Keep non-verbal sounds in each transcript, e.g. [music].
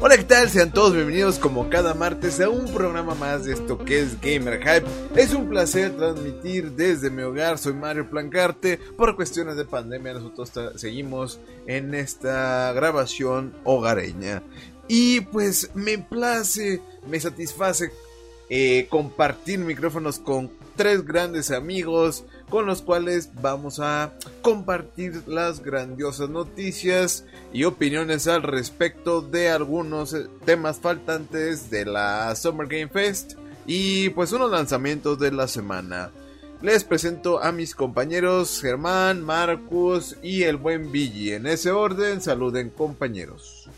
Hola, ¿qué tal? Sean todos bienvenidos como cada martes a un programa más de esto que es Gamer Hype. Es un placer transmitir desde mi hogar, soy Mario Plancarte. Por cuestiones de pandemia nosotros seguimos en esta grabación hogareña. Y pues me place, me satisface eh, compartir micrófonos con tres grandes amigos con los cuales vamos a compartir las grandiosas noticias y opiniones al respecto de algunos eh, temas faltantes de la Summer Game Fest y pues unos lanzamientos de la semana. Les presento a mis compañeros Germán, Marcus y el buen Billy. En ese orden, saluden compañeros.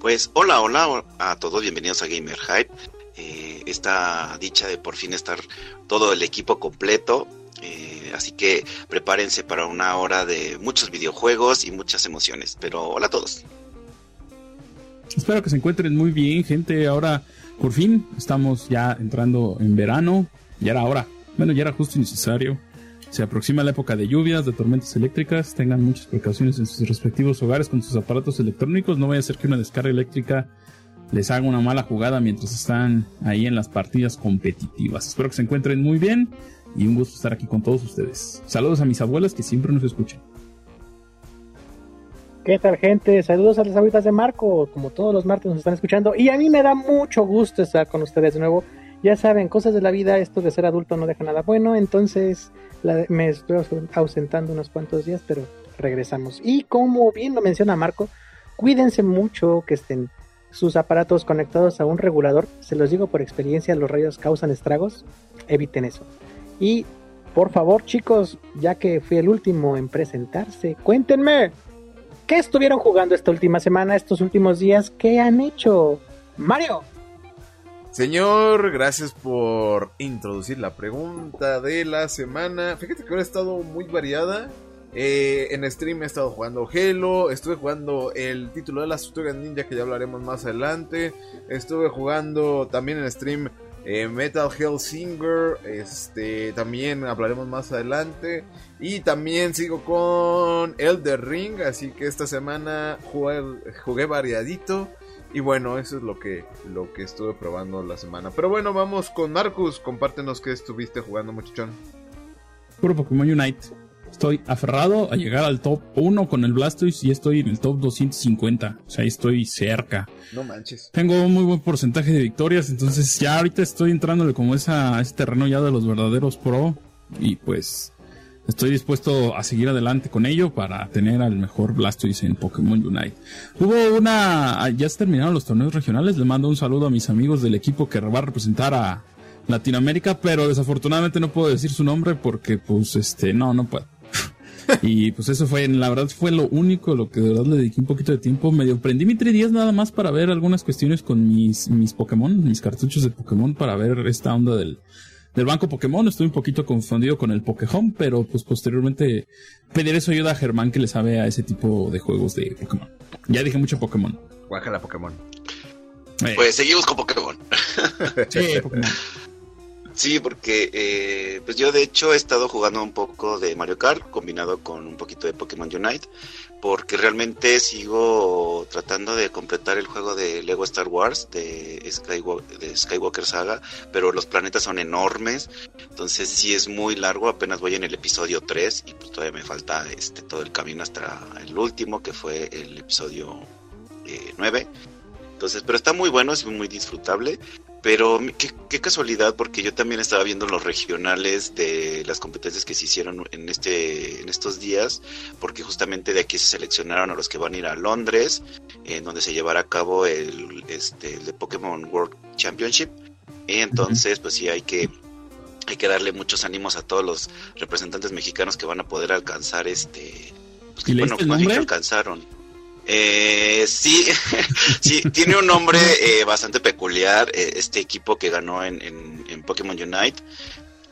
Pues hola, hola a todos, bienvenidos a Gamer Hype. Eh, esta dicha de por fin estar todo el equipo completo. Eh, así que prepárense para una hora de muchos videojuegos y muchas emociones. Pero hola a todos. Espero que se encuentren muy bien, gente. Ahora, por fin, estamos ya entrando en verano. Ya era hora. Bueno, ya era justo y necesario. Se aproxima la época de lluvias, de tormentas eléctricas. Tengan muchas precauciones en sus respectivos hogares con sus aparatos electrónicos. No vaya a ser que una descarga eléctrica les haga una mala jugada mientras están ahí en las partidas competitivas. Espero que se encuentren muy bien y un gusto estar aquí con todos ustedes. Saludos a mis abuelas que siempre nos escuchan. ¿Qué tal gente? Saludos a las abuelitas de Marco, como todos los martes nos están escuchando y a mí me da mucho gusto estar con ustedes de nuevo. Ya saben, cosas de la vida, esto de ser adulto no deja nada bueno, entonces me estoy ausentando unos cuantos días, pero regresamos. Y como bien lo menciona Marco, cuídense mucho, que estén sus aparatos conectados a un regulador, se los digo por experiencia, los rayos causan estragos, eviten eso. Y por favor chicos, ya que fui el último en presentarse, cuéntenme, ¿qué estuvieron jugando esta última semana, estos últimos días? ¿Qué han hecho? Mario. Señor, gracias por introducir la pregunta de la semana. Fíjate que ahora ha estado muy variada. Eh, en stream he estado jugando Halo, estuve jugando el título de las Tortugas Ninja que ya hablaremos más adelante. Estuve jugando también en stream eh, Metal Hellsinger, este, también hablaremos más adelante. Y también sigo con Elder Ring, así que esta semana jugué, variadito. Y bueno, eso es lo que, lo que estuve probando la semana. Pero bueno, vamos con Marcus, compártenos qué estuviste jugando muchachón. Puro Pokémon Unite. Estoy aferrado a llegar al top 1 con el Blastoise y estoy en el top 250. O sea, estoy cerca. No manches. Tengo un muy buen porcentaje de victorias, entonces ya ahorita estoy entrándole como esa, ese terreno ya de los verdaderos pro. Y pues estoy dispuesto a seguir adelante con ello para tener al mejor Blastoise en Pokémon Unite. Hubo una... Ya se terminaron los torneos regionales. Le mando un saludo a mis amigos del equipo que va a representar a Latinoamérica, pero desafortunadamente no puedo decir su nombre porque pues este no, no puedo y pues eso fue, la verdad fue lo único, lo que de verdad le dediqué un poquito de tiempo. Medio prendí mi 3DS nada más para ver algunas cuestiones con mis, mis Pokémon, mis cartuchos de Pokémon para ver esta onda del, del banco Pokémon. Estoy un poquito confundido con el Pokéhome, pero pues posteriormente pediré su ayuda a Germán que le sabe a ese tipo de juegos de Pokémon. Ya dije mucho Pokémon. Guájala Pokémon. Eh. Pues seguimos con Pokémon. sí, Pokémon. Sí, porque eh, pues yo de hecho he estado jugando un poco de Mario Kart combinado con un poquito de Pokémon Unite, porque realmente sigo tratando de completar el juego de Lego Star Wars de Skywalker, de Skywalker Saga, pero los planetas son enormes, entonces sí es muy largo, apenas voy en el episodio 3 y pues todavía me falta este todo el camino hasta el último que fue el episodio 9. Entonces, pero está muy bueno, es muy disfrutable. Pero qué, casualidad, porque yo también estaba viendo los regionales de las competencias que se hicieron en este en estos días, porque justamente de aquí se seleccionaron a los que van a ir a Londres, en donde se llevará a cabo el este de Pokémon World Championship. Y entonces, pues sí hay que hay que darle muchos ánimos a todos los representantes mexicanos que van a poder alcanzar este pues que, bueno, alcanzaron eh, sí, [laughs] sí, tiene un nombre eh, bastante peculiar eh, este equipo que ganó en, en, Pokémon Unite,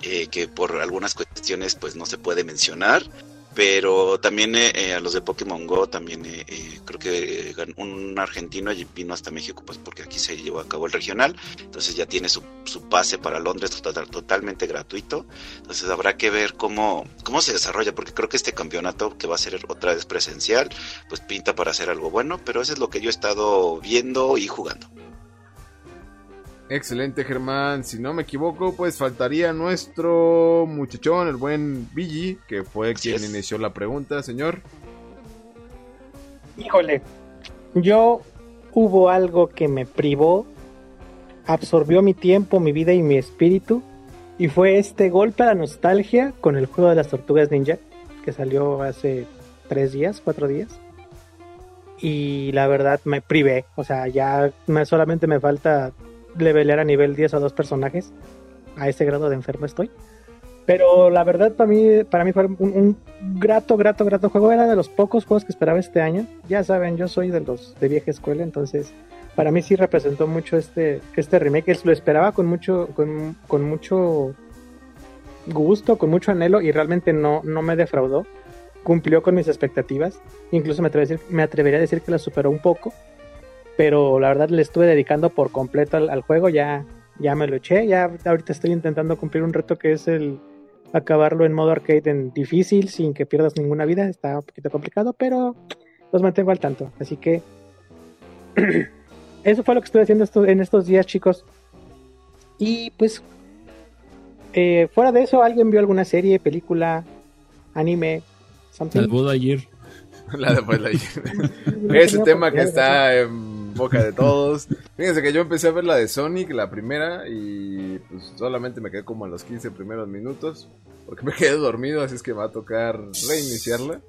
eh, que por algunas cuestiones pues no se puede mencionar. Pero también eh, a los de Pokémon Go, también creo que un argentino vino hasta México, pues porque aquí se llevó a cabo el regional, entonces ya tiene su, su pase para Londres total, totalmente gratuito, entonces habrá que ver cómo, cómo se desarrolla, porque creo que este campeonato que va a ser otra vez presencial, pues pinta para hacer algo bueno, pero eso es lo que yo he estado viendo y jugando. Excelente, Germán. Si no me equivoco, pues faltaría nuestro muchachón, el buen Billy, que fue quien inició la pregunta, señor. Híjole, yo hubo algo que me privó, absorbió mi tiempo, mi vida y mi espíritu, y fue este golpe a la nostalgia con el juego de las tortugas ninja, que salió hace tres días, cuatro días. Y la verdad me privé, o sea, ya solamente me falta levelear a nivel 10 a dos personajes. A ese grado de enfermo estoy. Pero la verdad para mí, para mí fue un, grato, grato, grato juego. Era de los pocos juegos que esperaba este año. Ya saben, yo soy de los de vieja escuela, entonces para mí sí representó mucho este, este remake. Lo esperaba con mucho, con, con mucho gusto, con mucho anhelo y realmente no, no me defraudó. Cumplió con mis expectativas. Incluso me atrevería, me atrevería a decir que la superó un poco pero la verdad le estuve dedicando por completo al, juego, ya, ya me lo eché, ya ahorita estoy intentando cumplir un reto que es el acabarlo en modo arcade en difícil sin que pierdas ninguna vida, está un poquito complicado, pero los mantengo al tanto, así que [clears throat] eso fue lo que estuve haciendo en estos días chicos y pues eh, fuera de eso, ¿alguien vio alguna serie, película, anime? Something? El ayer. La de ayer. [laughs] [laughs] Ese tema que está en boca de todos. Fíjense que yo empecé a ver la de Sonic, la primera, y pues solamente me quedé como en los 15 primeros minutos, porque me quedé dormido, así es que va a tocar reiniciarla.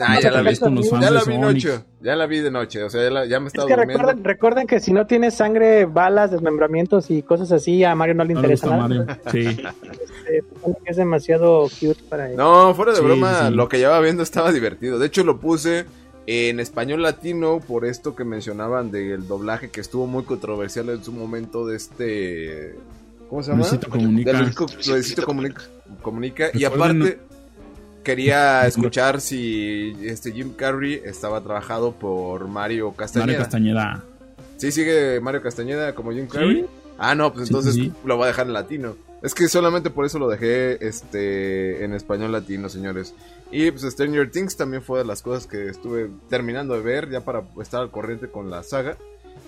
ah, ya, la vi, ya la vi noche, ya la vi de noche, o sea, ya, me estaba durmiendo. Recuerden, que si no tiene sangre, balas, desmembramientos y cosas así, a Mario no le interesa nada. Sí. [laughs] Este, es demasiado cute para él. No, fuera de broma, lo que llevaba viendo estaba divertido. De hecho, lo puse en español latino por esto que mencionaban del doblaje que estuvo muy controversial en su momento de este ¿cómo se llama? Luisito Comunica. Luisito Comunica, comunica y aparte quería [laughs] escuchar si este Jim Carrey estaba trabajado por Mario Castañeda. Mario Castañeda. Sí, sigue Mario Castañeda como Jim Carrey. Ah, no, pues entonces lo va a dejar en latino. Es que solamente por eso lo dejé este en español latino, señores. Y pues Stranger Things también fue de las cosas que estuve terminando de ver ya para estar al corriente con la saga.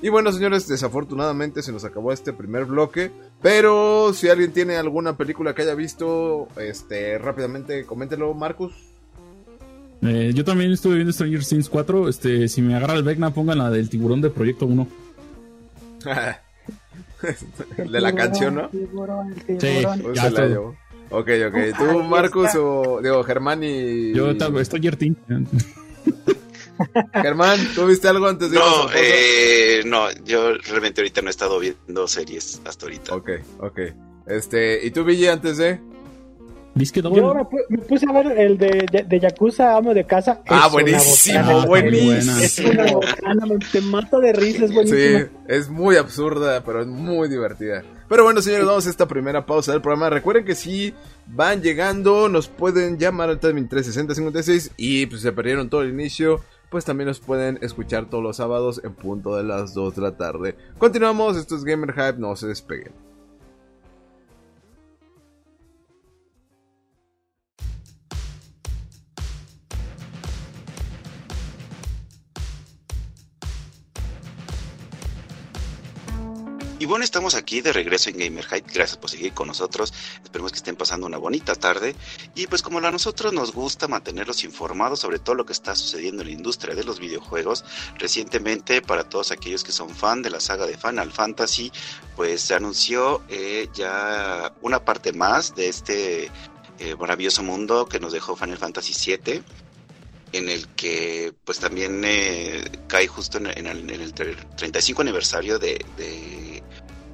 Y bueno, señores, desafortunadamente se nos acabó este primer bloque. Pero si alguien tiene alguna película que haya visto, este, rápidamente coméntelo, Marcus. Eh, yo también estuve viendo Stranger Things 4. Este, si me agarra el Vecna, pongan la del tiburón de Proyecto 1. [laughs] [laughs] de la canción, ¿no? Sí, ya la llevo. Ok, ok. ¿Tú, Marcus, o digo, Germán y. Yo estoy Yertin. [laughs] Germán, ¿tú viste algo antes de No, eh, no, yo realmente ahorita no he estado viendo series hasta ahorita. Ok, ok. Este, ¿y tú, Ville, antes de? Yo me, puse a ver el de, de, Yakuza, amo de casa. Ah, buenísimo, buenísimo. Es una bocana, te mato de risa, es buenísimo. Sí, es muy absurda, pero es muy divertida. Pero bueno, señores, vamos a esta primera pausa del programa. Recuerden que si van llegando, nos pueden llamar al 36056 y pues se perdieron todo el inicio pues también nos pueden escuchar todos los sábados en punto de las 2 de la tarde. Continuamos, esto es Gamer Hype, no se despeguen. Y bueno, estamos aquí de regreso en Gamer Hype. Gracias por seguir con nosotros. Esperemos que estén pasando una bonita tarde. Y pues como a nosotros nos gusta mantenerlos informados sobre todo lo que está sucediendo en la industria de los videojuegos, recientemente para todos aquellos que son fan de la saga de Final Fantasy, pues se anunció eh, ya una parte más de este eh, maravilloso mundo que nos dejó Final Fantasy VII en el que pues también eh, cae justo en, el, 35 aniversario de,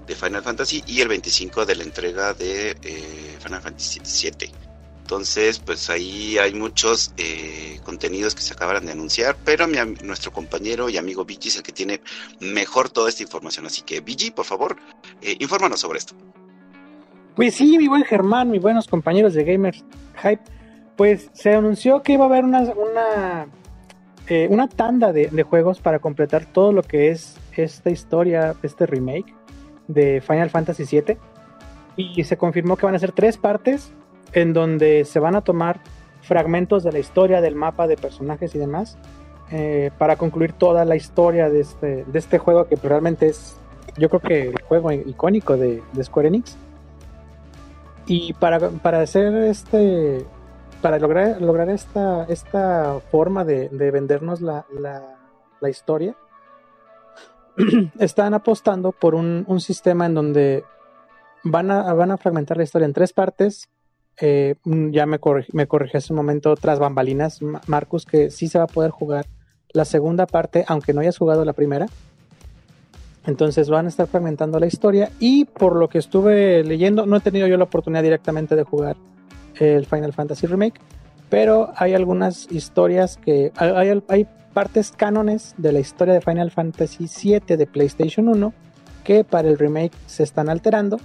Final Fantasy y el 25 de la entrega de eh, Final Fantasy VII. Entonces, pues ahí hay muchos eh, contenidos que se acabaron de anunciar, pero nuestro compañero y amigo Vigi es el que tiene mejor toda esta información. Así que, Vigi, por favor, infórmanos sobre esto. Pues sí, mi buen Germán, mis buenos compañeros de Gamers Hype Pues se anunció que iba a haber una, una, eh, tanda de, de juegos para completar todo lo que es esta historia, este remake de Final Fantasy VII. Y se confirmó que van a ser tres partes en donde se van a tomar fragmentos de la historia del mapa de personajes y demás eh, para concluir toda la historia de este, de este juego que realmente es yo creo que el juego icónico de, de Square Enix y para, para hacer este para lograr, lograr esta, esta forma de, de vendernos la, la, la historia [clears throat] están apostando por un, un, sistema en donde van a, van a fragmentar la historia en tres partes eh, ya me, corrig me corrigí hace un momento tras bambalinas, Marcus, que sí se va a poder jugar la segunda parte, aunque no hayas jugado la primera. Entonces van a estar fragmentando la historia y por lo que estuve leyendo, no he tenido yo la oportunidad directamente de jugar el Final Fantasy Remake, pero hay algunas historias que hay, hay partes cánones de la historia de Final Fantasy VII de PlayStation 1 que para el remake se están alterando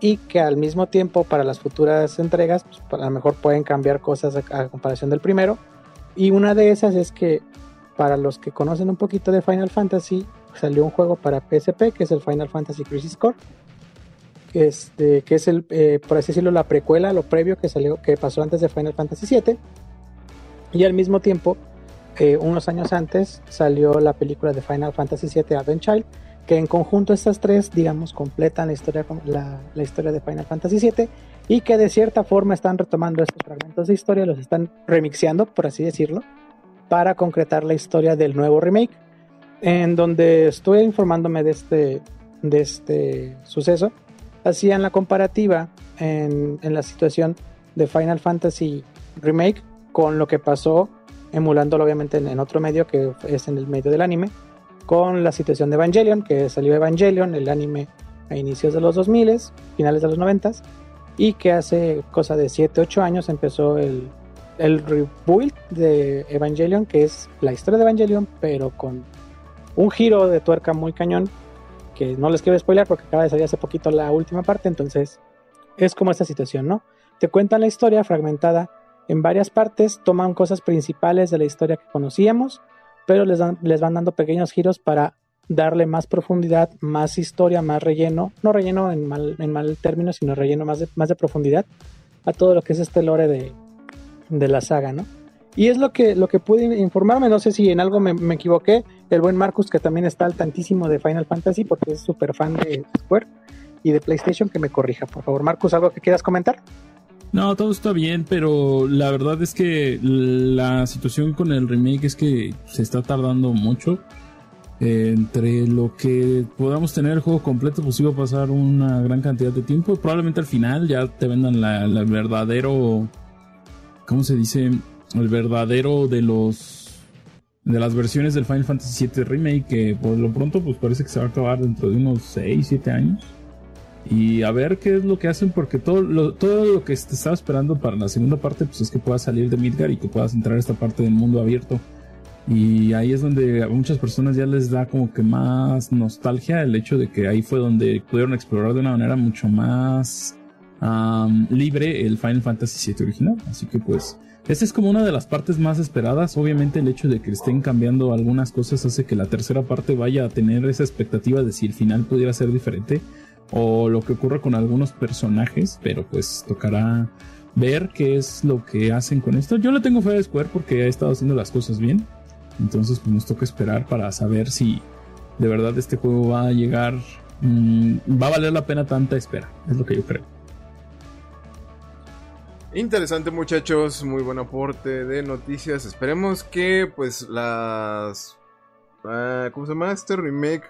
y que al mismo tiempo para las futuras entregas pues, a lo mejor pueden cambiar cosas a, comparación del primero. Y una de esas es que para los que conocen un poquito de Final Fantasy salió un juego para PSP que es el Final Fantasy Crisis Core que es, de, que es el eh, por así decirlo la precuela lo previo que salió que pasó antes de Final Fantasy VII y al mismo tiempo eh, unos años antes salió la película de Final Fantasy VII Advent Child que en conjunto estas tres, digamos, completan la historia, la, la, historia de Final Fantasy VII y que de cierta forma están retomando estos fragmentos de historia, los están remixeando, por así decirlo, para concretar la historia del nuevo remake, en donde estoy informándome de este, de este suceso, hacían la comparativa en, en la situación de Final Fantasy Remake con lo que pasó, emulándolo obviamente en, otro medio que es en el medio del anime, con la situación de Evangelion, que salió Evangelion, el anime a inicios de los 2000, finales de los 90, y que hace cosa de 7, 8 años empezó el, el rebuild de Evangelion, que es la historia de Evangelion, pero con un giro de tuerca muy cañón, que no les quiero spoiler porque acaba de salir hace poquito la última parte, entonces es como esta situación, ¿no? Te cuentan la historia fragmentada en varias partes, toman cosas principales de la historia que conocíamos, pero les, dan, les van dando pequeños giros para darle más profundidad, más historia, más relleno, no relleno en mal, en mal término, sino relleno más de, más de profundidad a todo lo que es este lore de, de la saga, ¿no? Y es lo que, lo que pude informarme, no sé si en algo me, me equivoqué, el buen Marcus que también está al tantísimo de Final Fantasy porque es súper fan de Square y de PlayStation, que me corrija, por favor. Marcus, ¿algo que quieras comentar? No, todo está bien, pero la verdad es que la situación con el remake es que se está tardando mucho. Entre lo que podamos tener el juego completo, pues iba a pasar una gran cantidad de tiempo. Probablemente al final ya te vendan la, la verdadero. ¿Cómo se dice? El verdadero de los. De las versiones del Final Fantasy VII Remake, que por lo pronto, pues parece que se va a acabar dentro de unos 6, 7 años y a ver qué es lo que hacen porque todo lo, todo lo que te estaba esperando para la segunda parte pues es que puedas salir de Midgar y que puedas entrar a esta parte del mundo abierto. Y ahí es donde a muchas personas ya les da como que más nostalgia el hecho de que ahí fue donde pudieron explorar de una manera mucho más um, libre el Final Fantasy VII original. Así que pues esta es como una de las partes más esperadas. Obviamente el hecho de que estén cambiando algunas cosas hace que la tercera parte vaya a tener esa expectativa de si el final pudiera ser diferente o lo que ocurre con algunos personajes, pero pues tocará ver qué es lo que hacen con esto. Yo le tengo fe a Square porque ha estado haciendo las cosas bien, entonces pues nos toca esperar para saber si de verdad este juego va a llegar, mmm, va a valer la pena tanta espera, es lo que yo creo. Interesante muchachos, muy buen aporte de noticias. Esperemos que pues las... Uh, ¿Cómo se llama? Este remake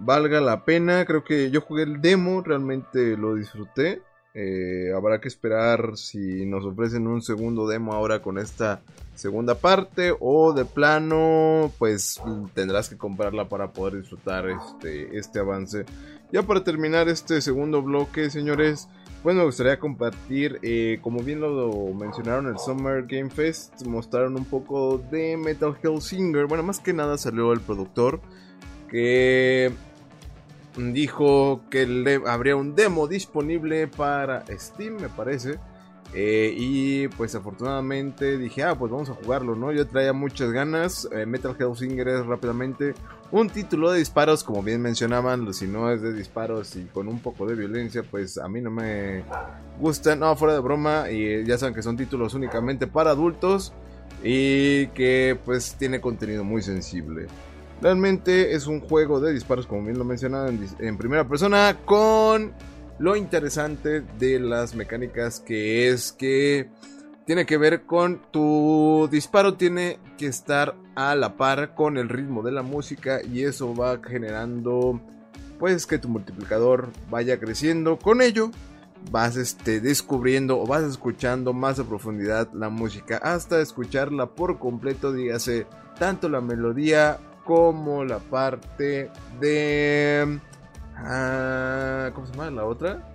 valga la pena. Creo que yo jugué el demo, realmente lo disfruté. Eh, habrá que esperar si nos ofrecen un segundo demo ahora con esta segunda parte o de plano pues tendrás que comprarla para poder disfrutar este, este avance. Ya para terminar este segundo bloque señores, pues me gustaría compartir, eh, como bien lo mencionaron el Summer Game Fest, mostraron un poco de Metal Hellsinger, bueno más que nada salió el productor que dijo que le, habría un demo disponible para Steam, me parece. Eh, y pues afortunadamente dije, ah, pues vamos a jugarlo, ¿no? Yo traía muchas ganas. Eh, Metal Hellsinger es rápidamente un título de disparos, como bien mencionaban, si no es de disparos y con un poco de violencia, pues a mí no me gusta, no, fuera de broma, y ya saben que son títulos únicamente para adultos y que pues tiene contenido muy sensible. Realmente es un juego de disparos, como bien lo mencionaban, en primera persona, con lo interesante de las mecánicas que es que tiene que ver con tu disparo tiene que estar a la par con el ritmo de la música y eso va generando pues que tu multiplicador vaya creciendo. Con ello vas este, descubriendo o vas escuchando más a profundidad la música hasta escucharla por completo dígase tanto la melodía como la parte de Ah, ¿Cómo se llama la otra?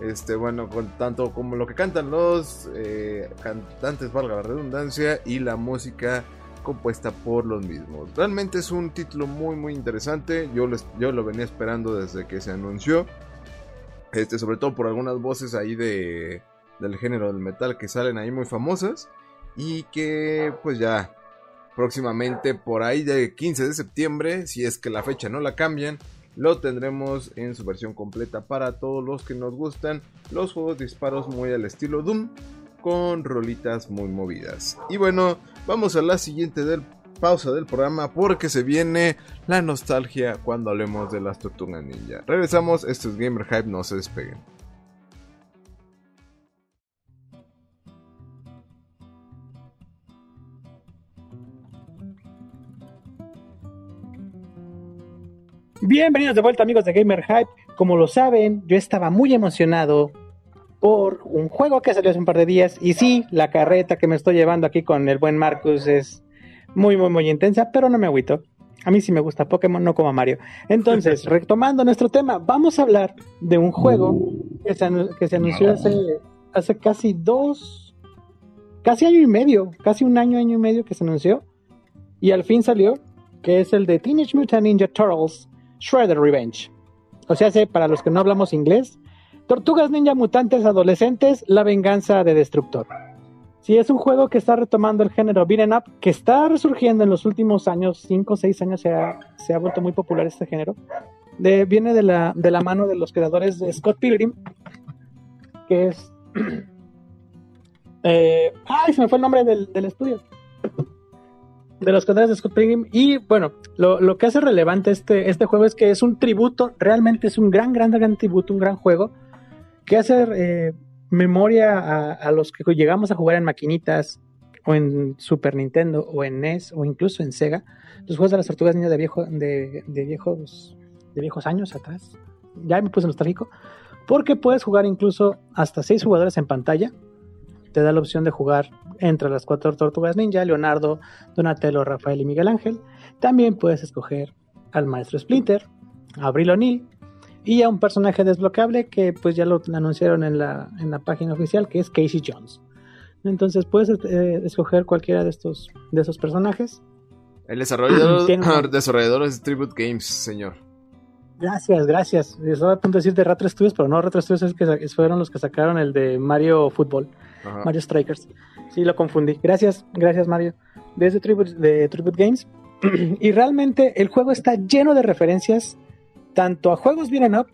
Este, bueno, con tanto como lo que cantan los eh, cantantes, valga la redundancia, y la música compuesta por los mismos. Realmente es un título muy muy interesante. Yo, les, yo lo venía esperando desde que se anunció. Este, sobre todo por algunas voces ahí de, del género del metal que salen ahí muy famosas. Y que pues ya próximamente por ahí de 15 de septiembre, si es que la fecha no la cambian, lo tendremos en su versión completa para todos los que nos gustan los juegos de disparos muy al estilo Doom con rolitas muy movidas. Y bueno, vamos a la siguiente del pausa del programa porque se viene la nostalgia cuando hablemos de las tortugas ninja. Regresamos, esto es Gamer Hype, no se despeguen. Bienvenidos de vuelta amigos de Gamer Hype. Como lo saben, yo estaba muy emocionado por un juego que salió hace un par de días. Y sí, la carreta que me estoy llevando aquí con el buen Marcus es muy, muy, muy intensa, pero no me agüito. A mí sí me gusta Pokémon, no como a Mario. Entonces, [laughs] retomando nuestro tema, vamos a hablar de un juego que se, que se anunció hace, hace casi dos, casi año y medio, casi un año, año y medio que se anunció. Y al fin salió, que es el de Teenage Mutant Ninja Turtles Shredder Revenge. O sea, para los que no hablamos inglés, Tortugas Ninja Mutantes Adolescentes, La Venganza de Destructor. Sí, es un juego que está retomando el género beat'em up, que está resurgiendo en los últimos años, 5 o 6 años se ha, se ha, vuelto muy popular este género. De, viene de la, de la mano de los creadores de Scott Pilgrim, que es... [clears throat] eh, ¡Ay, se me fue el nombre del, del estudio! De los creadores de Scott Pilgrim. Y bueno, lo, que hace relevante este, este juego es que es un tributo, realmente es un gran, gran, gran tributo, un gran juego, que hace eh, memoria a, los que llegamos a jugar en maquinitas, o en Super Nintendo, o en NES, o incluso en Sega, los juegos de las tortugas niñas de, viejo, de, de viejos, de viejos años atrás. Ya me puse nostálgico. Porque puedes jugar incluso hasta seis jugadores en pantalla te da la opción de jugar entre las cuatro tortugas ninja, Leonardo, Donatello, Rafael y Miguel Ángel. También puedes escoger al maestro Splinter, a Abril O'Neill y a un personaje desbloqueable que pues ya lo anunciaron en la, en la página oficial que es Casey Jones. Entonces puedes eh, escoger cualquiera de estos de esos personajes. El desarrollador, [clears throat] desarrollador es Tribute Games, señor. Gracias, gracias. Estaba a punto de decir de Retro Studios, pero no, Retro Studios es que fueron los que sacaron el de Mario Football. Mario Strikers. Sí, lo confundí. Gracias, gracias Mario. Desde Tribute, de Tribute Games. [clears throat] y realmente el juego está lleno de referencias tanto a juegos beat'em up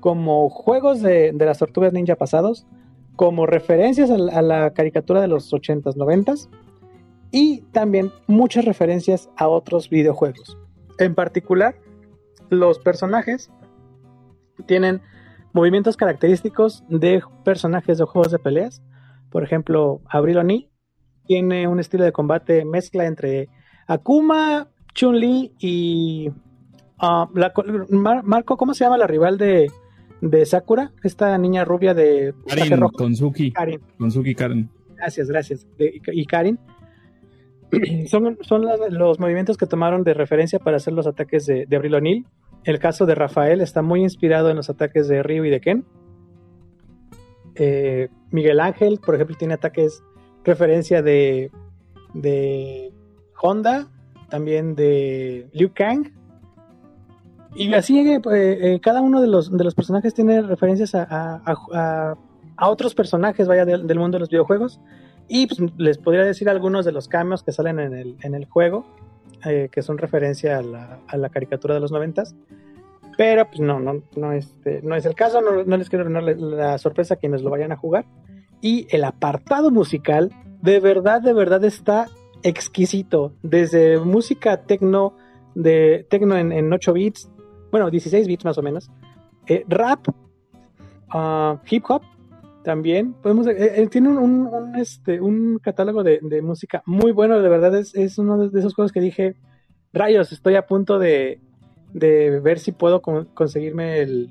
como juegos de, las tortugas ninja pasados, como referencias a la, caricatura de los 80s, 90s y también muchas referencias a otros videojuegos. En particular, los personajes tienen movimientos característicos de personajes de juegos de peleas por ejemplo, Abril O'Neill tiene un estilo de combate mezcla entre Akuma, Chun-Li y ah, Marco, ¿cómo se llama la rival de, Sakura? Esta niña rubia de Karin, Konsuki. Karin. Konsuki Karin. Gracias, gracias. y Karin. [clears throat] son, son los movimientos que tomaron de referencia para hacer los ataques de, de Abril O'Neill. El caso de Rafael está muy inspirado en los ataques de Ryu y de Ken. Eh, Miguel Ángel, por ejemplo, tiene ataques referencia de, de Honda, también de Liu Kang. Y así eh, eh, cada uno de los, de los personajes tiene referencias a, a otros personajes, vaya, del mundo de los videojuegos. Y pues, les podría decir algunos de los cambios que salen en el, en el juego, eh, que son referencia a la, a la, caricatura de los noventas. Pero pues no, no, no, este, no es el caso, no, no les quiero arruinar la, sorpresa a quienes lo vayan a jugar. Y el apartado musical, de verdad, de verdad está exquisito. Desde música tecno, de tecno en, en 8 bits, bueno, 16 bits más o menos, eh, rap, uh, hip hop, también podemos eh, eh, tiene un, un, este un catálogo de, de, música muy bueno de verdad es, es, uno de esos juegos que dije rayos estoy a punto de, de ver si puedo con, conseguirme el,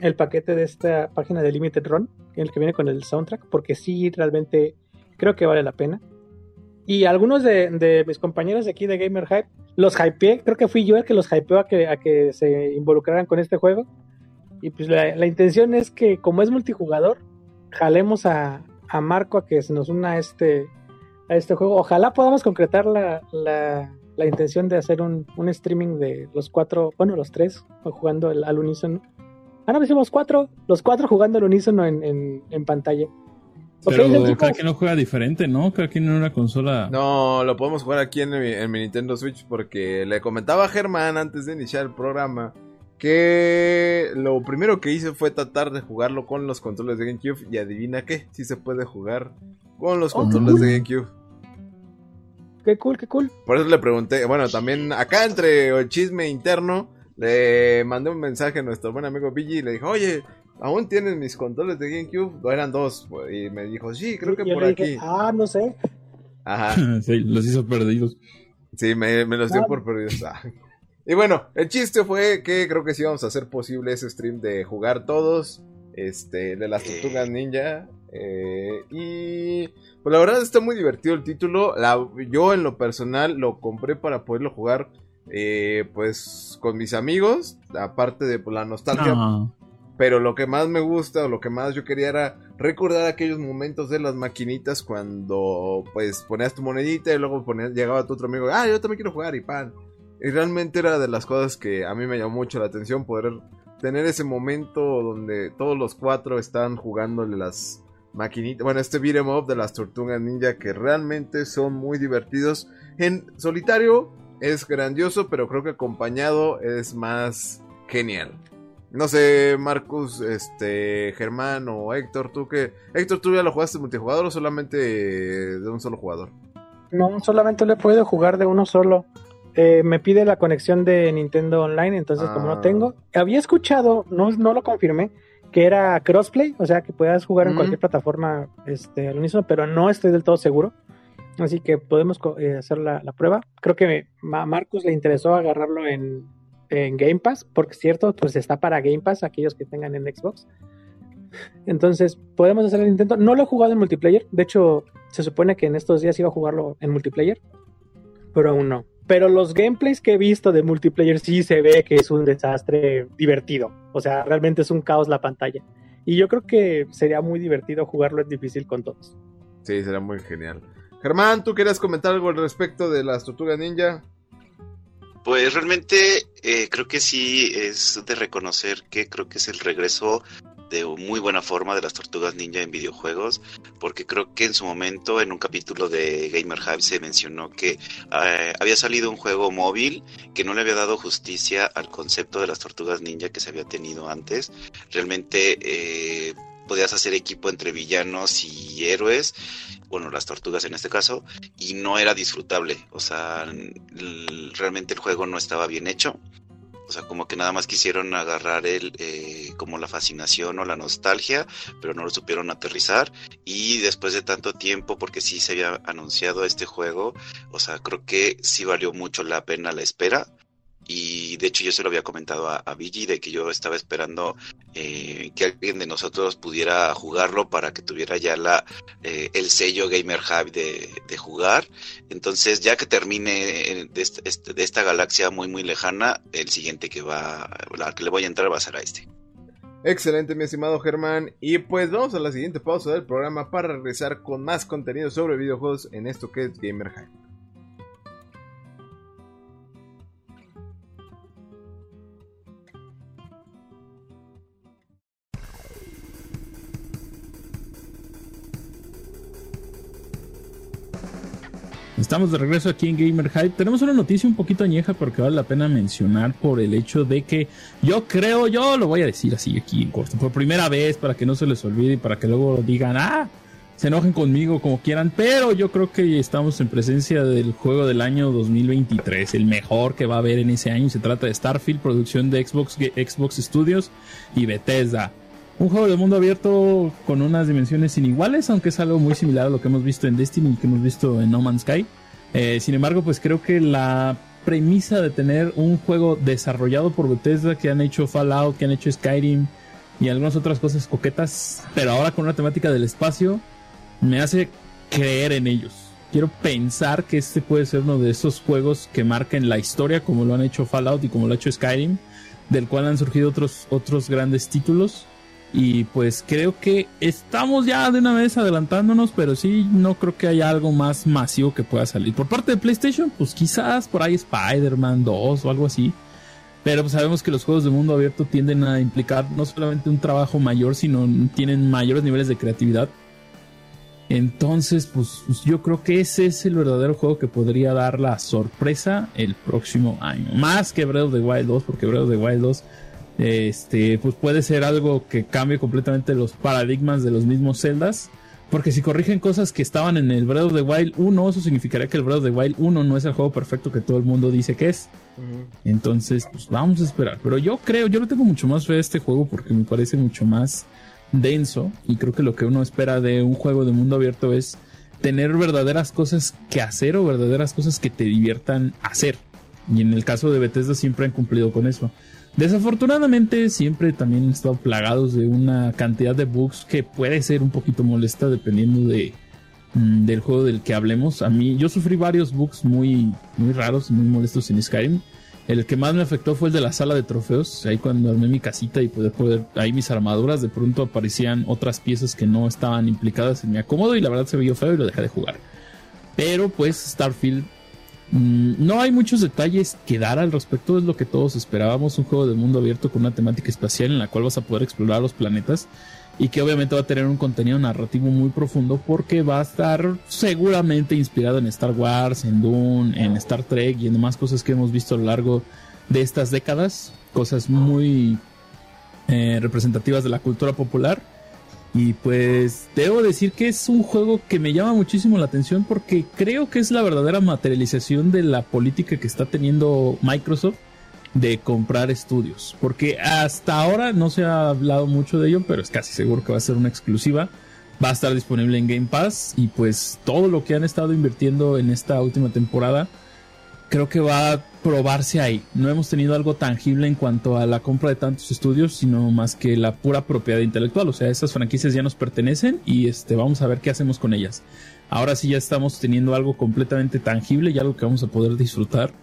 el, paquete de esta página de Limited Run el que viene con el soundtrack porque sí realmente creo que vale la pena y algunos de, de mis compañeros aquí de Gamer Hype los hypeé creo que fui yo el que los hypeó a que, a que se involucraran con este juego. Y pues la, la intención es que como es multijugador jalemos a, a, Marco a que se nos una a este, a este juego. Ojalá podamos concretar la, la, la intención de hacer un, un, streaming de los cuatro, bueno, los tres, jugando el, al unísono. Ah, no, hicimos cuatro, los cuatro jugando al unísono en, en, en pantalla. Pero okay, cada quien no juega diferente, ¿no? Cada quien en una consola. No, lo podemos jugar aquí en mi, en mi Nintendo Switch porque le comentaba a Germán antes de iniciar el programa que lo primero que hice fue tratar de jugarlo con los controles de GameCube y adivina qué, si sí se puede jugar con los oh, controles cool. de GameCube. Qué cool, qué cool. Por eso le pregunté, bueno, también acá entre el chisme interno, le mandé un mensaje a nuestro buen amigo Billy y le dijo, oye, ¿aún tienes mis controles de GameCube? No, eran dos. Y me dijo, sí, creo que y por aquí. Dije, ah, no sé. Ajá. [laughs] sí, los hizo perdidos. Sí, me, me los dio ah. por perdidos. Ah. Y bueno, el chiste fue que creo que sí vamos a hacer posible ese stream de jugar todos. Este, de las tortugas ninja. Eh, y pues la verdad está muy divertido el título. La, yo en lo personal lo compré para poderlo jugar. Eh, pues con mis amigos. Aparte de pues, la nostalgia. No. Pero lo que más me gusta o lo que más yo quería era recordar aquellos momentos de las maquinitas cuando pues ponías tu monedita y luego ponías, llegaba tu otro amigo, ah, yo también quiero jugar y pan. Y realmente era de las cosas que a mí me llamó mucho la atención poder tener ese momento donde todos los cuatro están jugándole las maquinitas. Bueno, este beat'em up de las tortugas ninja que realmente son muy divertidos. En solitario es grandioso, pero creo que acompañado es más genial. No sé, Marcus, este, Germán o Héctor, tú que... Héctor, ¿tú ya lo jugaste multijugador o solamente de un solo jugador? No, solamente le he podido jugar de uno solo. Eh, me pide la conexión de Nintendo Online, entonces ah. como no tengo, había escuchado, no, no lo confirmé, que era crossplay, o sea que puedas jugar mm. en cualquier plataforma este, al unísono, pero no estoy del todo seguro. Así que podemos eh, hacer la, la, prueba. Creo que me, a Marcus le interesó agarrarlo en, en, Game Pass, porque es cierto, pues está para Game Pass, aquellos que tengan en Xbox. Entonces, podemos hacer el intento. No lo he jugado en multiplayer, de hecho, se supone que en estos días iba a jugarlo en multiplayer, pero aún no. Pero los gameplays que he visto de multiplayer sí se ve que es un desastre divertido. O sea, realmente es un caos la pantalla. Y yo creo que sería muy divertido jugarlo en difícil con todos. Sí, será muy genial. Germán, ¿tú quieres comentar algo al respecto de las tortugas ninja? Pues realmente eh, creo que sí es de reconocer que creo que es el regreso de muy buena forma de las tortugas ninja en videojuegos, porque creo que en su momento en un capítulo de Gamer Hive se mencionó que eh, había salido un juego móvil que no le había dado justicia al concepto de las tortugas ninja que se había tenido antes. Realmente eh, podías hacer equipo entre villanos y héroes, bueno, las tortugas en este caso, y no era disfrutable, o sea, realmente el juego no estaba bien hecho. Sea, como que nada más quisieron agarrar el, eh, como la fascinación o la nostalgia, pero no lo supieron aterrizar. Y después de tanto tiempo, porque sí se había anunciado este juego, o sea, creo que sí valió mucho la pena la espera. Y de hecho yo se lo había comentado a, a Vigi de que yo estaba esperando eh, que alguien de nosotros pudiera jugarlo para que tuviera ya la eh, el sello Gamer Hub de, de, jugar. Entonces ya que termine de, este, de, esta galaxia muy muy lejana, el siguiente que va, que le voy a entrar va a ser a este. Excelente, mi estimado Germán. Y pues vamos a la siguiente pausa del programa para regresar con más contenido sobre videojuegos en esto que es Gamer Hype. Estamos de regreso aquí en Gamer Hype. Tenemos una noticia un poquito añeja porque vale la pena mencionar por el hecho de que yo creo, yo lo voy a decir así aquí en corto, por primera vez para que no se les olvide y para que luego digan, ah, se enojen conmigo como quieran, pero yo creo que estamos en presencia del juego del año 2023, el mejor que va a haber en ese año. Se trata de Starfield, producción de Xbox, Xbox Studios y Bethesda. Un juego de mundo abierto con unas dimensiones iniguales, aunque es algo muy similar a lo que hemos visto en Destiny y que hemos visto en No Man's Sky. Eh, sin embargo, pues creo que la premisa de tener un juego desarrollado por Bethesda que han hecho Fallout, que han hecho Skyrim y algunas otras cosas coquetas, pero ahora con una temática del espacio, me hace creer en ellos. Quiero pensar que este puede ser uno de esos juegos que marquen la historia, como lo han hecho Fallout y como lo ha hecho Skyrim, del cual han surgido otros, otros grandes títulos. Y pues creo que estamos ya de una vez adelantándonos, pero sí, no creo que haya algo más masivo que pueda salir. Por parte de PlayStation, pues quizás por ahí Spider-Man 2 o algo así. Pero pues sabemos que los juegos de mundo abierto tienden a implicar no solamente un trabajo mayor, sino tienen mayores niveles de creatividad. Entonces, pues, pues yo creo que ese es el verdadero juego que podría dar la sorpresa el próximo año. Más que Breath of the Wild 2, porque Breath of the Wild 2 este, pues puede ser algo que cambie completamente los paradigmas de los mismos celdas. Porque si corrigen cosas que estaban en el Breath of the Wild 1, eso significaría que el Breath of the Wild 1 no es el juego perfecto que todo el mundo dice que es. Entonces, pues vamos a esperar. Pero yo creo, yo le tengo mucho más fe a este juego porque me parece mucho más denso. Y creo que lo que uno espera de un juego de mundo abierto es tener verdaderas cosas que hacer o verdaderas cosas que te diviertan hacer. Y en el caso de Bethesda siempre han cumplido con eso. Desafortunadamente siempre también han estado plagados de una cantidad de bugs que puede ser un poquito molesta dependiendo de, mm, del juego del que hablemos. A mí yo sufrí varios bugs muy, muy raros muy molestos en Skyrim. El que más me afectó fue el de la sala de trofeos. Ahí cuando armé mi casita y pude poder ahí mis armaduras, de pronto aparecían otras piezas que no estaban implicadas en mi acomodo y la verdad se veía feo y lo dejé de jugar. Pero pues Starfield no hay muchos detalles que dar al respecto, es lo que todos esperábamos, un juego de mundo abierto con una temática espacial en la cual vas a poder explorar los planetas y que obviamente va a tener un contenido narrativo muy profundo porque va a estar seguramente inspirado en Star Wars, en Dune, en Star Trek y en demás cosas que hemos visto a lo largo de estas décadas, cosas muy eh, representativas de la cultura popular y pues debo decir que es un juego que me llama muchísimo la atención porque creo que es la verdadera materialización de la política que está teniendo Microsoft de comprar estudios. Porque hasta ahora no se ha hablado mucho de ello, pero es casi seguro que va a ser una exclusiva. Va a estar disponible en Game Pass y pues todo lo que han estado invirtiendo en esta última temporada creo que va probarse ahí. No hemos tenido algo tangible en cuanto a la compra de tantos estudios, sino más que la pura propiedad intelectual. O sea, esas franquicias ya nos pertenecen y este, vamos a ver qué hacemos con ellas. Ahora sí ya estamos teniendo algo completamente tangible y algo que vamos a poder disfrutar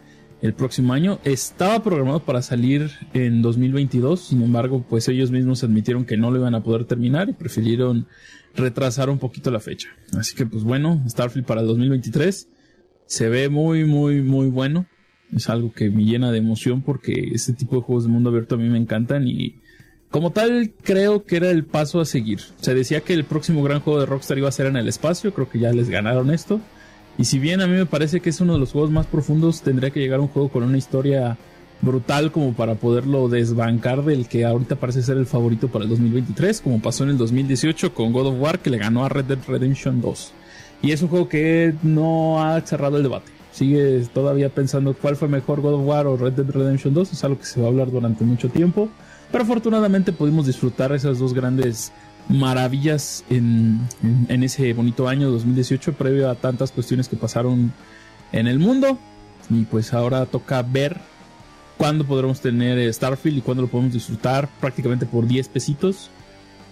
el próximo año. Estaba programado para salir en 2022, sin embargo, pues ellos mismos admitieron que no lo iban a poder terminar y prefirieron retrasar un poquito la fecha. Así que pues bueno, Starfield para el 2023 se ve muy, muy, muy bueno es algo que me llena de emoción porque este tipo de juegos de mundo abierto a mí me encantan y como tal creo que era el paso a seguir. Se decía que el próximo gran juego de Rockstar iba a ser en el espacio, creo que ya les ganaron esto. Y si bien a mí me parece que es uno de los juegos más profundos, tendría que llegar un juego con una historia brutal como para poderlo desbancar del que ahorita parece ser el favorito para el 2023, como pasó en el 2018 con God of War que le ganó a Red Dead Redemption 2. Y es un juego que no ha cerrado el debate sigue todavía pensando cuál fue mejor God of War o Red Dead Redemption 2, es algo que se va a hablar durante mucho tiempo, pero afortunadamente pudimos disfrutar esas dos grandes maravillas en, ese bonito año 2018 previo a tantas cuestiones que pasaron en el mundo. Y pues ahora toca ver cuándo podremos tener Starfield y cuándo lo podemos disfrutar prácticamente por 10 pesitos.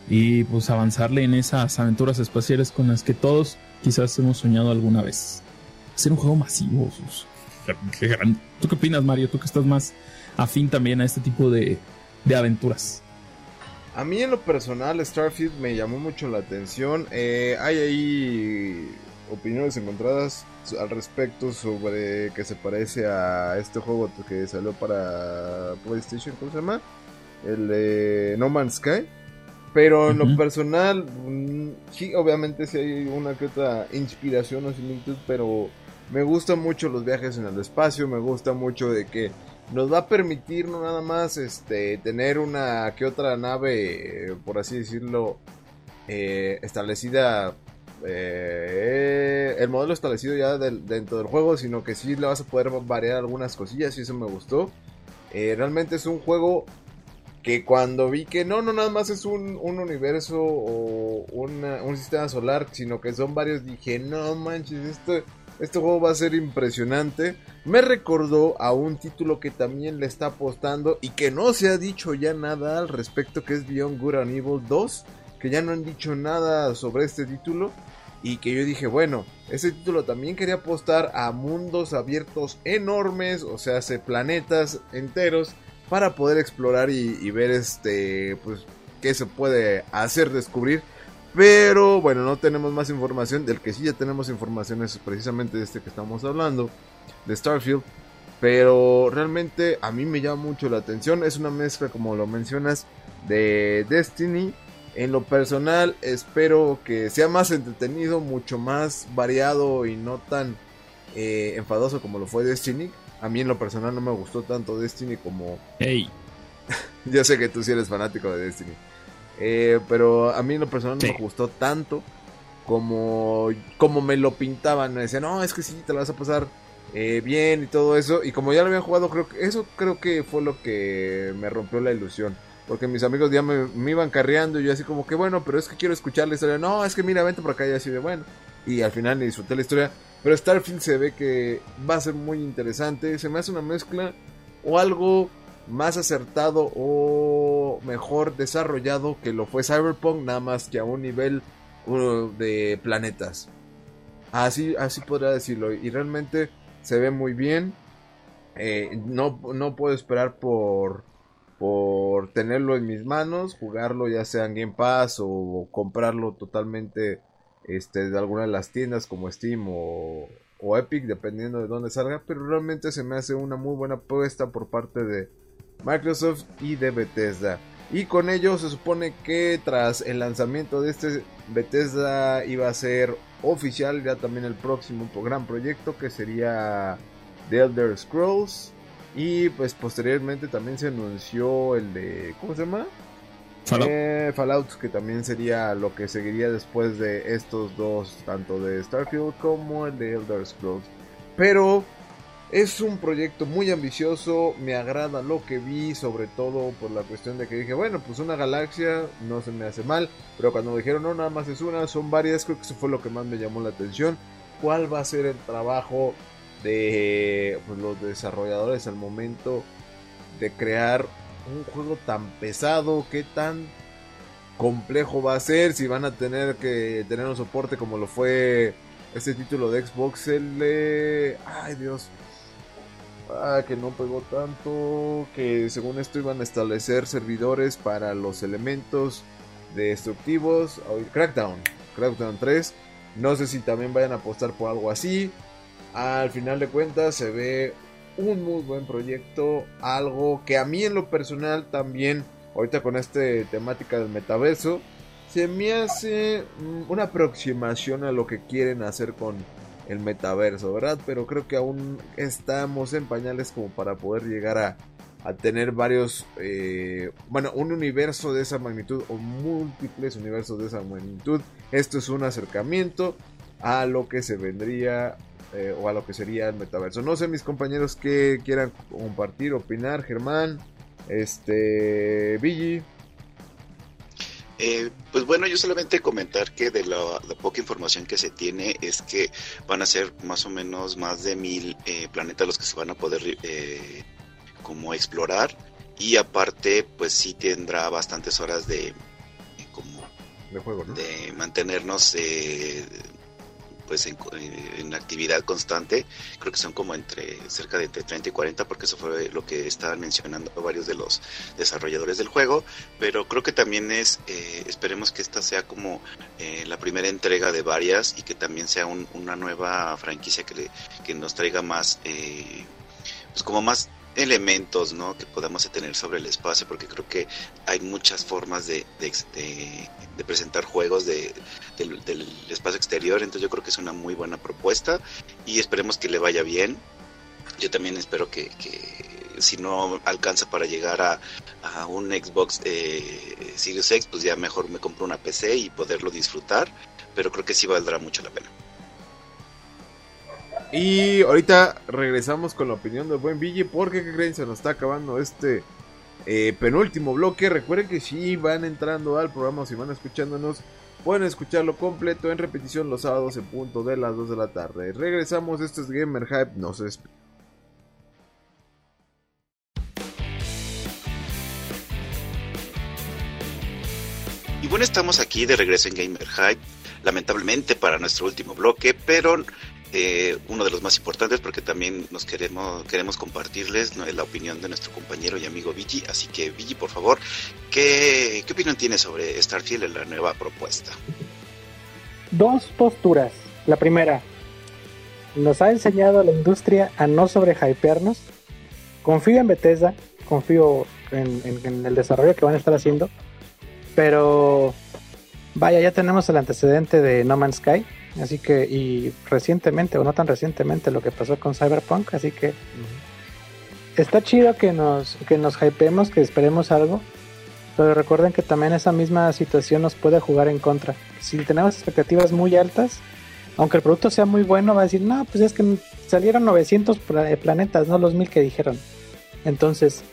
Y pues avanzarle en esas aventuras espaciales con las que todos quizás hemos soñado alguna vez ser un juego masivo. ¿Tú qué opinas, Mario? Tú que estás más afín también a este tipo de, aventuras. A mí en lo personal Starfield me llamó mucho la atención. Eh, hay ahí opiniones encontradas al respecto sobre que se parece a este juego que salió para PlayStation, ¿cómo se llama? El de No Man's Sky. Pero en lo personal, mm, sí, obviamente sí hay una que otra inspiración o similitud, pero Me gustan mucho los viajes en el espacio, me gusta mucho de que nos va a permitir no nada más este tener una que otra nave, por así decirlo, eh, establecida eh, el modelo establecido ya dentro del juego, sino que sí le vas a poder variar algunas cosillas y eso me gustó. Eh, realmente es un juego que cuando vi que no, no nada más es un, universo o un sistema solar, sino que son varios, dije, no manches, esto, este juego va a ser impresionante. Me recordó a un título que también le está apostando y que no se ha dicho ya nada al respecto, que es Beyond Good and Evil 2, que ya no han dicho nada sobre este título. Y que yo dije, bueno, ese título también quería apostar a mundos abiertos enormes, o sea, hace planetas enteros para poder explorar y, ver este, pues, qué se puede hacer, descubrir. Pero bueno, no tenemos más información. Del que sí ya tenemos información es precisamente de este que estamos hablando, de Starfield. Pero realmente a mí me llama mucho la atención. Es una mezcla, como lo mencionas, de Destiny. En lo personal, espero que sea más entretenido, mucho más variado y no tan eh, enfadoso como lo fue Destiny. A mí en lo personal no me gustó tanto Destiny como... ¡Hey! [laughs] ya sé que tú sí eres fanático de Destiny. Eh, pero a mí en lo personal no me gustó tanto como, como me lo pintaban. Me decían, no, es que sí, te lo vas a pasar eh, bien y todo eso. Y como ya lo habían jugado, creo que eso creo que fue lo que me rompió la ilusión. Porque mis amigos ya me, iban carreando y yo así como que bueno, pero es que quiero escuchar la historia. No, es que mira, vente por acá y así de bueno. Y al final disfruté la historia. Pero Starfield se ve que va a ser muy interesante. Se me hace una mezcla o algo más acertado o mejor desarrollado que lo fue Cyberpunk, nada más que a un nivel de planetas. Así, así podría decirlo. Y realmente se ve muy bien. Eh, no, no puedo esperar por, por tenerlo en mis manos, jugarlo ya sea en Game Pass o comprarlo totalmente este, de alguna de las tiendas como Steam o, o Epic, dependiendo de dónde salga. Pero realmente se me hace una muy buena apuesta por parte de Microsoft y de Bethesda. Y con ello se supone que tras el lanzamiento de este Bethesda iba a ser oficial ya también el próximo gran proyecto que sería The Elder Scrolls. Y pues posteriormente también se anunció el de... ¿Cómo se llama? Fallout. Eh, Fallout, que también sería lo que seguiría después de estos dos, tanto de Starfield como el de Elder Scrolls. Pero es un proyecto muy ambicioso, me agrada lo que vi, sobre todo por la cuestión de que dije, bueno, pues una galaxia no se me hace mal, pero cuando me dijeron, no, nada más es una, son varias, creo que eso fue lo que más me llamó la atención. ¿Cuál va a ser el trabajo de pues, los desarrolladores al momento de crear un juego tan pesado? ¿Qué tan complejo va a ser? Si van a tener que tener un soporte como lo fue este título de Xbox, el Ay Dios Ah, que no pegó tanto, que según esto iban a establecer servidores para los elementos destructivos. Crackdown, Crackdown 3. No sé si también vayan a apostar por algo así. Al final de cuentas se ve un muy buen proyecto, algo que a mí en lo personal también, ahorita con esta temática del metaverso, se me hace mm, una aproximación a lo que quieren hacer con el metaverso, ¿verdad? Pero creo que aún estamos en pañales como para poder llegar a, tener varios, eh, bueno, un universo de esa magnitud o múltiples universos de esa magnitud. Esto es un acercamiento a lo que se vendría eh, o a lo que sería el metaverso. No sé mis compañeros que quieran compartir, opinar, Germán, este, Billy. Eh, pues bueno, yo solamente comentar que de la, poca información que se tiene es que van a ser más o menos más de mil eh, planetas los que se van a poder eh, como explorar. Y aparte pues sí tendrá bastantes horas de como de juego, de mantenernos pues en, actividad constante, creo que son como entre cerca de entre 30 y 40 porque eso fue lo que estaban mencionando varios de los desarrolladores del juego, pero creo que también es, eh, esperemos que esta sea como eh, la primera entrega de varias y que también sea una nueva franquicia que, que nos traiga más, eh, pues como más elementos ¿no? que podamos tener sobre el espacio, porque creo que hay muchas formas de, de, presentar juegos de, del, espacio exterior, entonces yo creo que es una muy buena propuesta y esperemos que le vaya bien. Yo también espero que, si no alcanza para llegar a, a un Xbox eh, Series X, pues ya mejor me compro una PC y poderlo disfrutar, pero creo que sí valdrá mucho la pena. Y ahorita regresamos con la opinión del buen Ville porque ¿qué creen? Se nos está acabando este eh, penúltimo bloque. Recuerden que si van entrando al programa si van escuchándonos, pueden escucharlo completo en repetición los sábados en punto de las 2 de la tarde. Regresamos, esto es Gamer Hype, no se Y bueno, estamos aquí de regreso en Gamer Hype, lamentablemente para nuestro último bloque, pero eh, uno de los más importantes porque también nos queremos queremos compartirles la opinión de nuestro compañero y amigo Vigi. Así que Vigi, por favor, ¿qué, ¿qué opinión tiene sobre Starfield en la nueva propuesta? Dos posturas. La primera, nos ha enseñado la industria a no sobrehypearnos. Confío en Bethesda, confío en el desarrollo que van a estar haciendo, pero vaya, ya tenemos el antecedente de No Man's Sky Así que, y recientemente, o no tan recientemente, lo que pasó con Cyberpunk, así que está chido que nos, que nos hypeemos, que esperemos algo, pero recuerden que también esa misma situación nos puede jugar en contra. Si tenemos expectativas muy altas, aunque el producto sea muy bueno, va a decir, no, pues es que salieron 900 planetas, no los mil que dijeron. Entonces,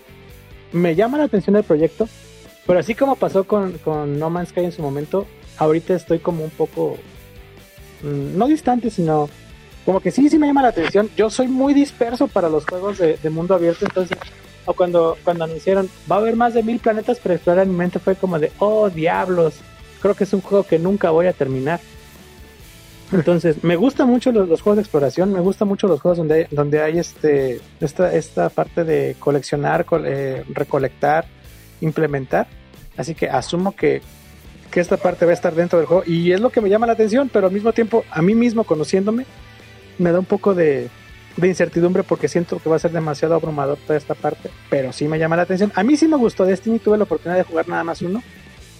me llama la atención el proyecto, pero así como pasó con, con No Man's Sky en su momento, ahorita estoy como un poco no distante, sino como que sí, sí me llama la atención. Yo soy muy disperso para los juegos de, mundo abierto, entonces, o cuando, cuando anunciaron, va a haber más de mil planetas para explorar, en mi mente fue como de, oh, diablos, creo que es un juego que nunca voy a terminar. Entonces, me gustan mucho los, juegos de exploración, me gustan mucho los juegos donde, donde hay este, esta, esta parte de coleccionar, recolectar, implementar. Así que asumo que que esta parte va a estar dentro del juego y es lo que me llama la atención, pero al mismo tiempo a mí mismo conociéndome me da un poco de, incertidumbre porque siento que va a ser demasiado abrumador toda esta parte, pero sí me llama la atención. A mí sí me gustó Destiny, tuve la oportunidad de jugar nada más uno,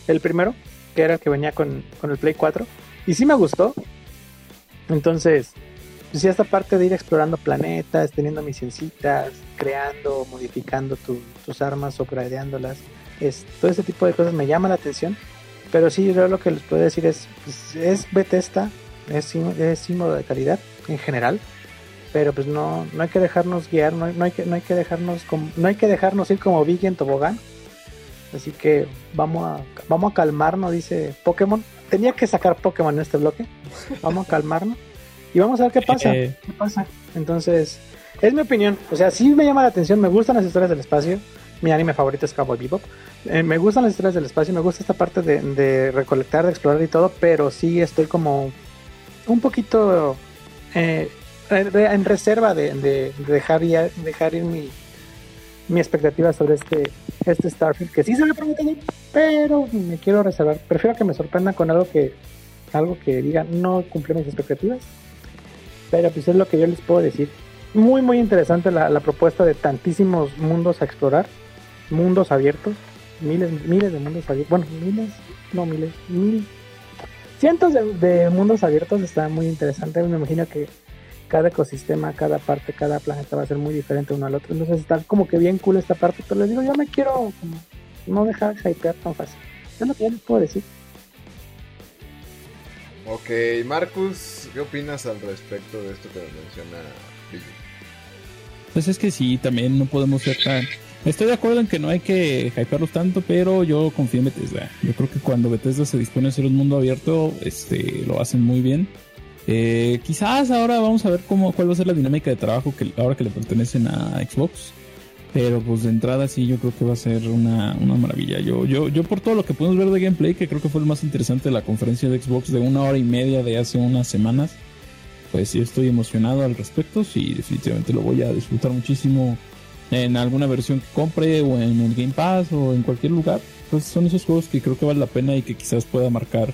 el primero, que era el que venía con, el Play 4, y sí me gustó. Entonces, pues sí, esta parte de ir explorando planetas, teniendo misioncitas, creando, modificando tus armas, upgradeándolas, es, todo ese tipo de cosas me llama la atención. Pero sí, yo lo que les puedo decir es, pues, es Bethesda, es, es símbolo de calidad en general, pero pues no, no hay que dejarnos guiar, no hay, no hay que, no hay que dejarnos no hay que dejarnos ir como Biggie en tobogán. Así que vamos a, vamos a calmarnos, dice Pokémon. Tenía que sacar Pokémon en este bloque. Vamos a calmarnos. Y vamos a ver qué pasa. ¿Qué pasa? Entonces, es mi opinión. O sea, sí me llama la atención, me gustan las historias del espacio. Mi anime favorito es Cowboy Bebop. Eh, me gustan las historias del espacio, me gusta esta parte de, recolectar, de explorar y todo, pero sí estoy como un poquito eh, en reserva de, dejar, dejar ir mi, mi expectativa sobre este, este Starfield, que sí se me promete, pero me quiero reservar. Prefiero que me sorprenda con algo que, algo que diga no cumple mis expectativas, pero pues es lo que yo les puedo decir. Muy, muy interesante la propuesta de tantísimos mundos a explorar, mundos abiertos miles, miles de mundos abiertos, bueno, miles, no miles, mil, cientos de, mundos abiertos, está muy interesante, me imagino que cada ecosistema, cada parte, cada planeta va a ser muy diferente uno al otro, entonces está como que bien cool esta parte, pero les digo, yo me quiero no dejar hypear tan fácil, es lo que les puedo decir. Ok, Marcus, ¿qué opinas al respecto de esto que menciona Billy? Pues es que sí, también no podemos ser tan Estoy de acuerdo en que no hay que hypearlos tanto, pero yo confío en Bethesda. Yo creo que cuando Bethesda se dispone a hacer un mundo abierto, este, lo hacen muy bien. Eh, quizás ahora vamos a ver cómo, cuál va a ser la dinámica de trabajo que ahora que le pertenecen a Xbox. Pero pues de entrada sí, yo creo que va a ser una, maravilla. Yo, yo, yo por todo lo que pudimos ver de gameplay, que creo que fue el más interesante de la conferencia de Xbox de una hora y media de hace unas semanas, pues sí estoy emocionado al respecto. Sí, definitivamente lo voy a disfrutar muchísimo en alguna versión que compre o en el Game Pass o en cualquier lugar. Pues son esos juegos que creo que vale la pena y que quizás pueda marcar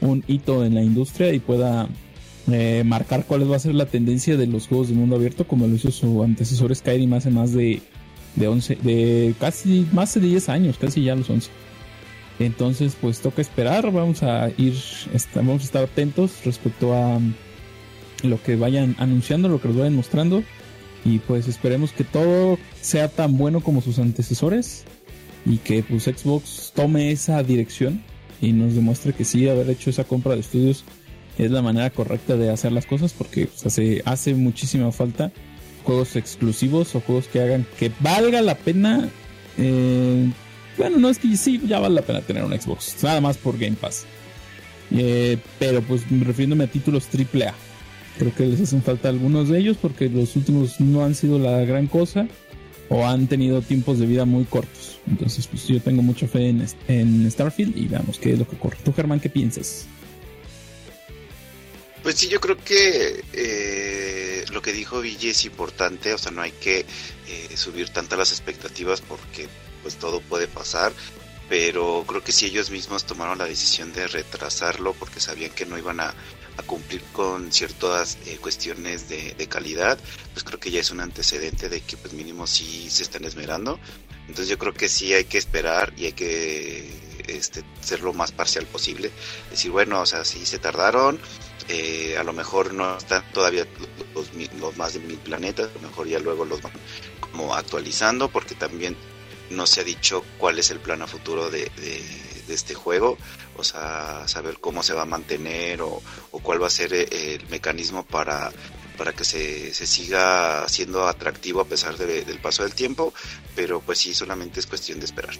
un hito en la industria y pueda eh, marcar cuál va a ser la tendencia de los juegos de mundo abierto como lo hizo su antecesor Skyrim hace más de de 11, de casi más de 10 años, casi ya los 11. Entonces, pues toca esperar, vamos a ir, vamos a estar atentos respecto a lo que vayan anunciando, lo que nos vayan mostrando. Y pues esperemos que todo sea tan bueno como sus antecesores y que pues Xbox tome esa dirección y nos demuestre que sí, haber hecho esa compra de estudios es la manera correcta de hacer las cosas porque pues, hace, hace muchísima falta juegos exclusivos o juegos que hagan que valga la pena. Eh, bueno, no es que sí, ya vale la pena tener un Xbox, nada más por Game Pass. Eh, pero pues refiriéndome a títulos AAA. Creo que les hacen falta algunos de ellos porque los últimos no han sido la gran cosa o han tenido tiempos de vida muy cortos. Entonces, pues yo tengo mucha fe en, en Starfield y veamos qué es lo que ocurre. ¿Tú, Germán, qué piensas? Pues sí, yo creo que eh, lo que dijo Ville es importante, o sea, no hay que eh, subir tantas las expectativas porque pues todo puede pasar, pero creo que si ellos mismos tomaron la decisión de retrasarlo porque sabían que no iban a, cumplir con ciertas eh, cuestiones de, calidad, pues creo que ya es un antecedente de que pues mínimo sí se están esmerando. Entonces yo creo que sí hay que esperar y hay que este, ser lo más parcial posible. Decir, bueno, o sea, si se tardaron, eh, a lo mejor no están todavía los, más de mil planetas, a lo mejor ya luego los van como actualizando porque también no se ha dicho cuál es el plan a futuro de, este juego, o sea, saber cómo se va a mantener o, cuál va a ser eh, el mecanismo para, para que se, se siga siendo atractivo a pesar del paso del tiempo, pero pues sí, solamente es cuestión de esperar.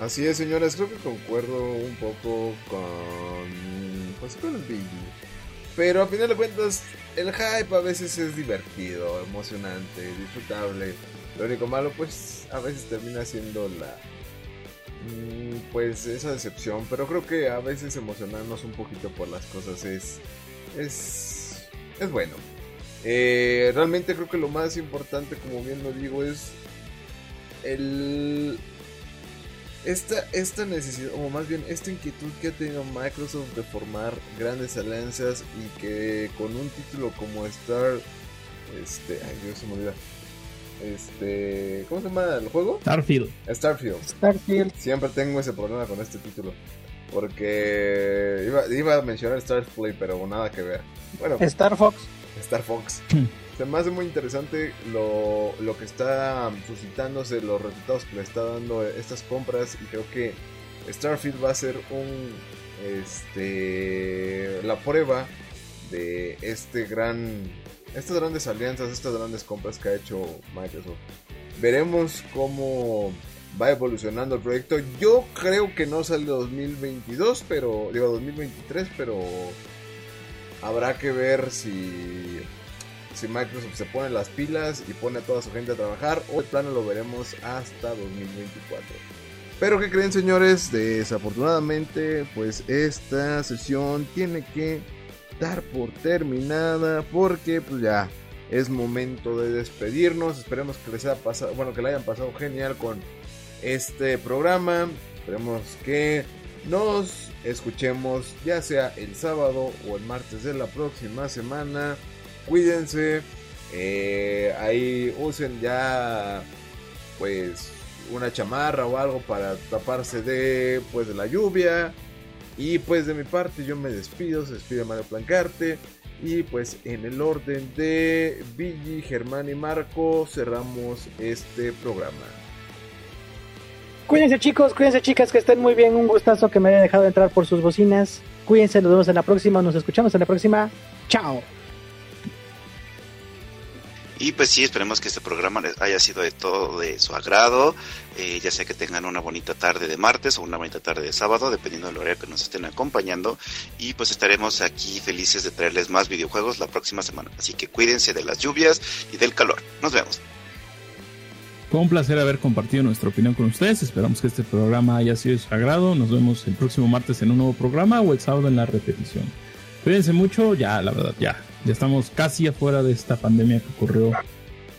Así es, señores, creo que concuerdo un poco con pues con el Pero a final de cuentas, el hype a veces es divertido, emocionante, disfrutable. Lo único malo, pues, a veces termina siendo la. Mm, pues esa decepción. Pero creo que a veces emocionarnos un poquito por las cosas es. Es. Es bueno. Eh, realmente creo que lo más importante, como bien lo digo, es. El esta, esta necesidad, o más bien esta inquietud que ha tenido Microsoft de formar grandes alianzas y que con un título como Star, este, ay Dios se me olvida, este, ¿cómo se llama el juego? Starfield. Starfield. Starfield. Siempre tengo ese problema con este título. Porque iba, iba a mencionar Starfleet, pero nada que ver. Bueno, Star Fox. Star Fox. Hmm. Se me hace muy interesante lo, lo que está suscitándose, los resultados que le está dando estas compras y creo que Starfield va a ser un este la prueba de este gran estas grandes alianzas, estas grandes compras que ha hecho Microsoft. Veremos cómo va evolucionando el proyecto. Yo creo que no sale 2022, pero digo 2023, pero habrá que ver si si Microsoft se pone las pilas y pone a toda su gente a trabajar o el plano lo veremos hasta 2024. Pero que creen señores, desafortunadamente pues esta sesión tiene que por terminada porque pues ya es momento de despedirnos. Esperemos que les haya pasado, bueno, que le hayan pasado genial con este programa. Esperemos que nos escuchemos ya sea el sábado o el martes de la próxima semana cuídense. Eh, ahí usen ya pues una chamarra o algo para taparse de pues de la lluvia. Y pues de mi parte yo me despido, se despide Mario Plancarte. Y pues en el orden de Billy, Germán y Marco cerramos este programa. Cuídense chicos, cuídense chicas, que estén muy bien. Un gustazo que me hayan dejado entrar por sus bocinas. Cuídense, nos vemos en la próxima, nos escuchamos en la próxima. Chao. Y pues sí, esperemos que este programa les haya sido de todo de su agrado, eh, ya sea que tengan una bonita tarde de martes o una bonita tarde de sábado, dependiendo del horario que nos estén acompañando. Y pues estaremos aquí felices de traerles más videojuegos la próxima semana. Así que cuídense de las lluvias y del calor. Nos vemos. Fue un placer haber compartido nuestra opinión con ustedes. Esperamos que este programa haya sido de su agrado. Nos vemos el próximo martes en un nuevo programa o el sábado en la repetición. Cuídense mucho, ya, la verdad, ya ya estamos casi afuera de esta pandemia que ocurrió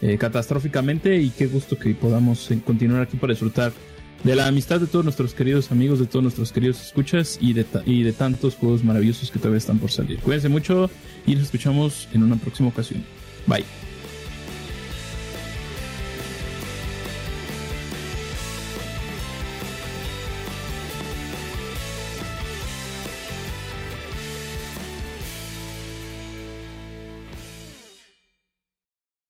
eh, catastróficamente y qué gusto que podamos eh, continuar aquí para disfrutar de la amistad de todos nuestros queridos amigos, de todos nuestros queridos escuchas y de, y de tantos juegos maravillosos que todavía están por salir. Cuídense mucho y nos escuchamos en una próxima ocasión. Bye.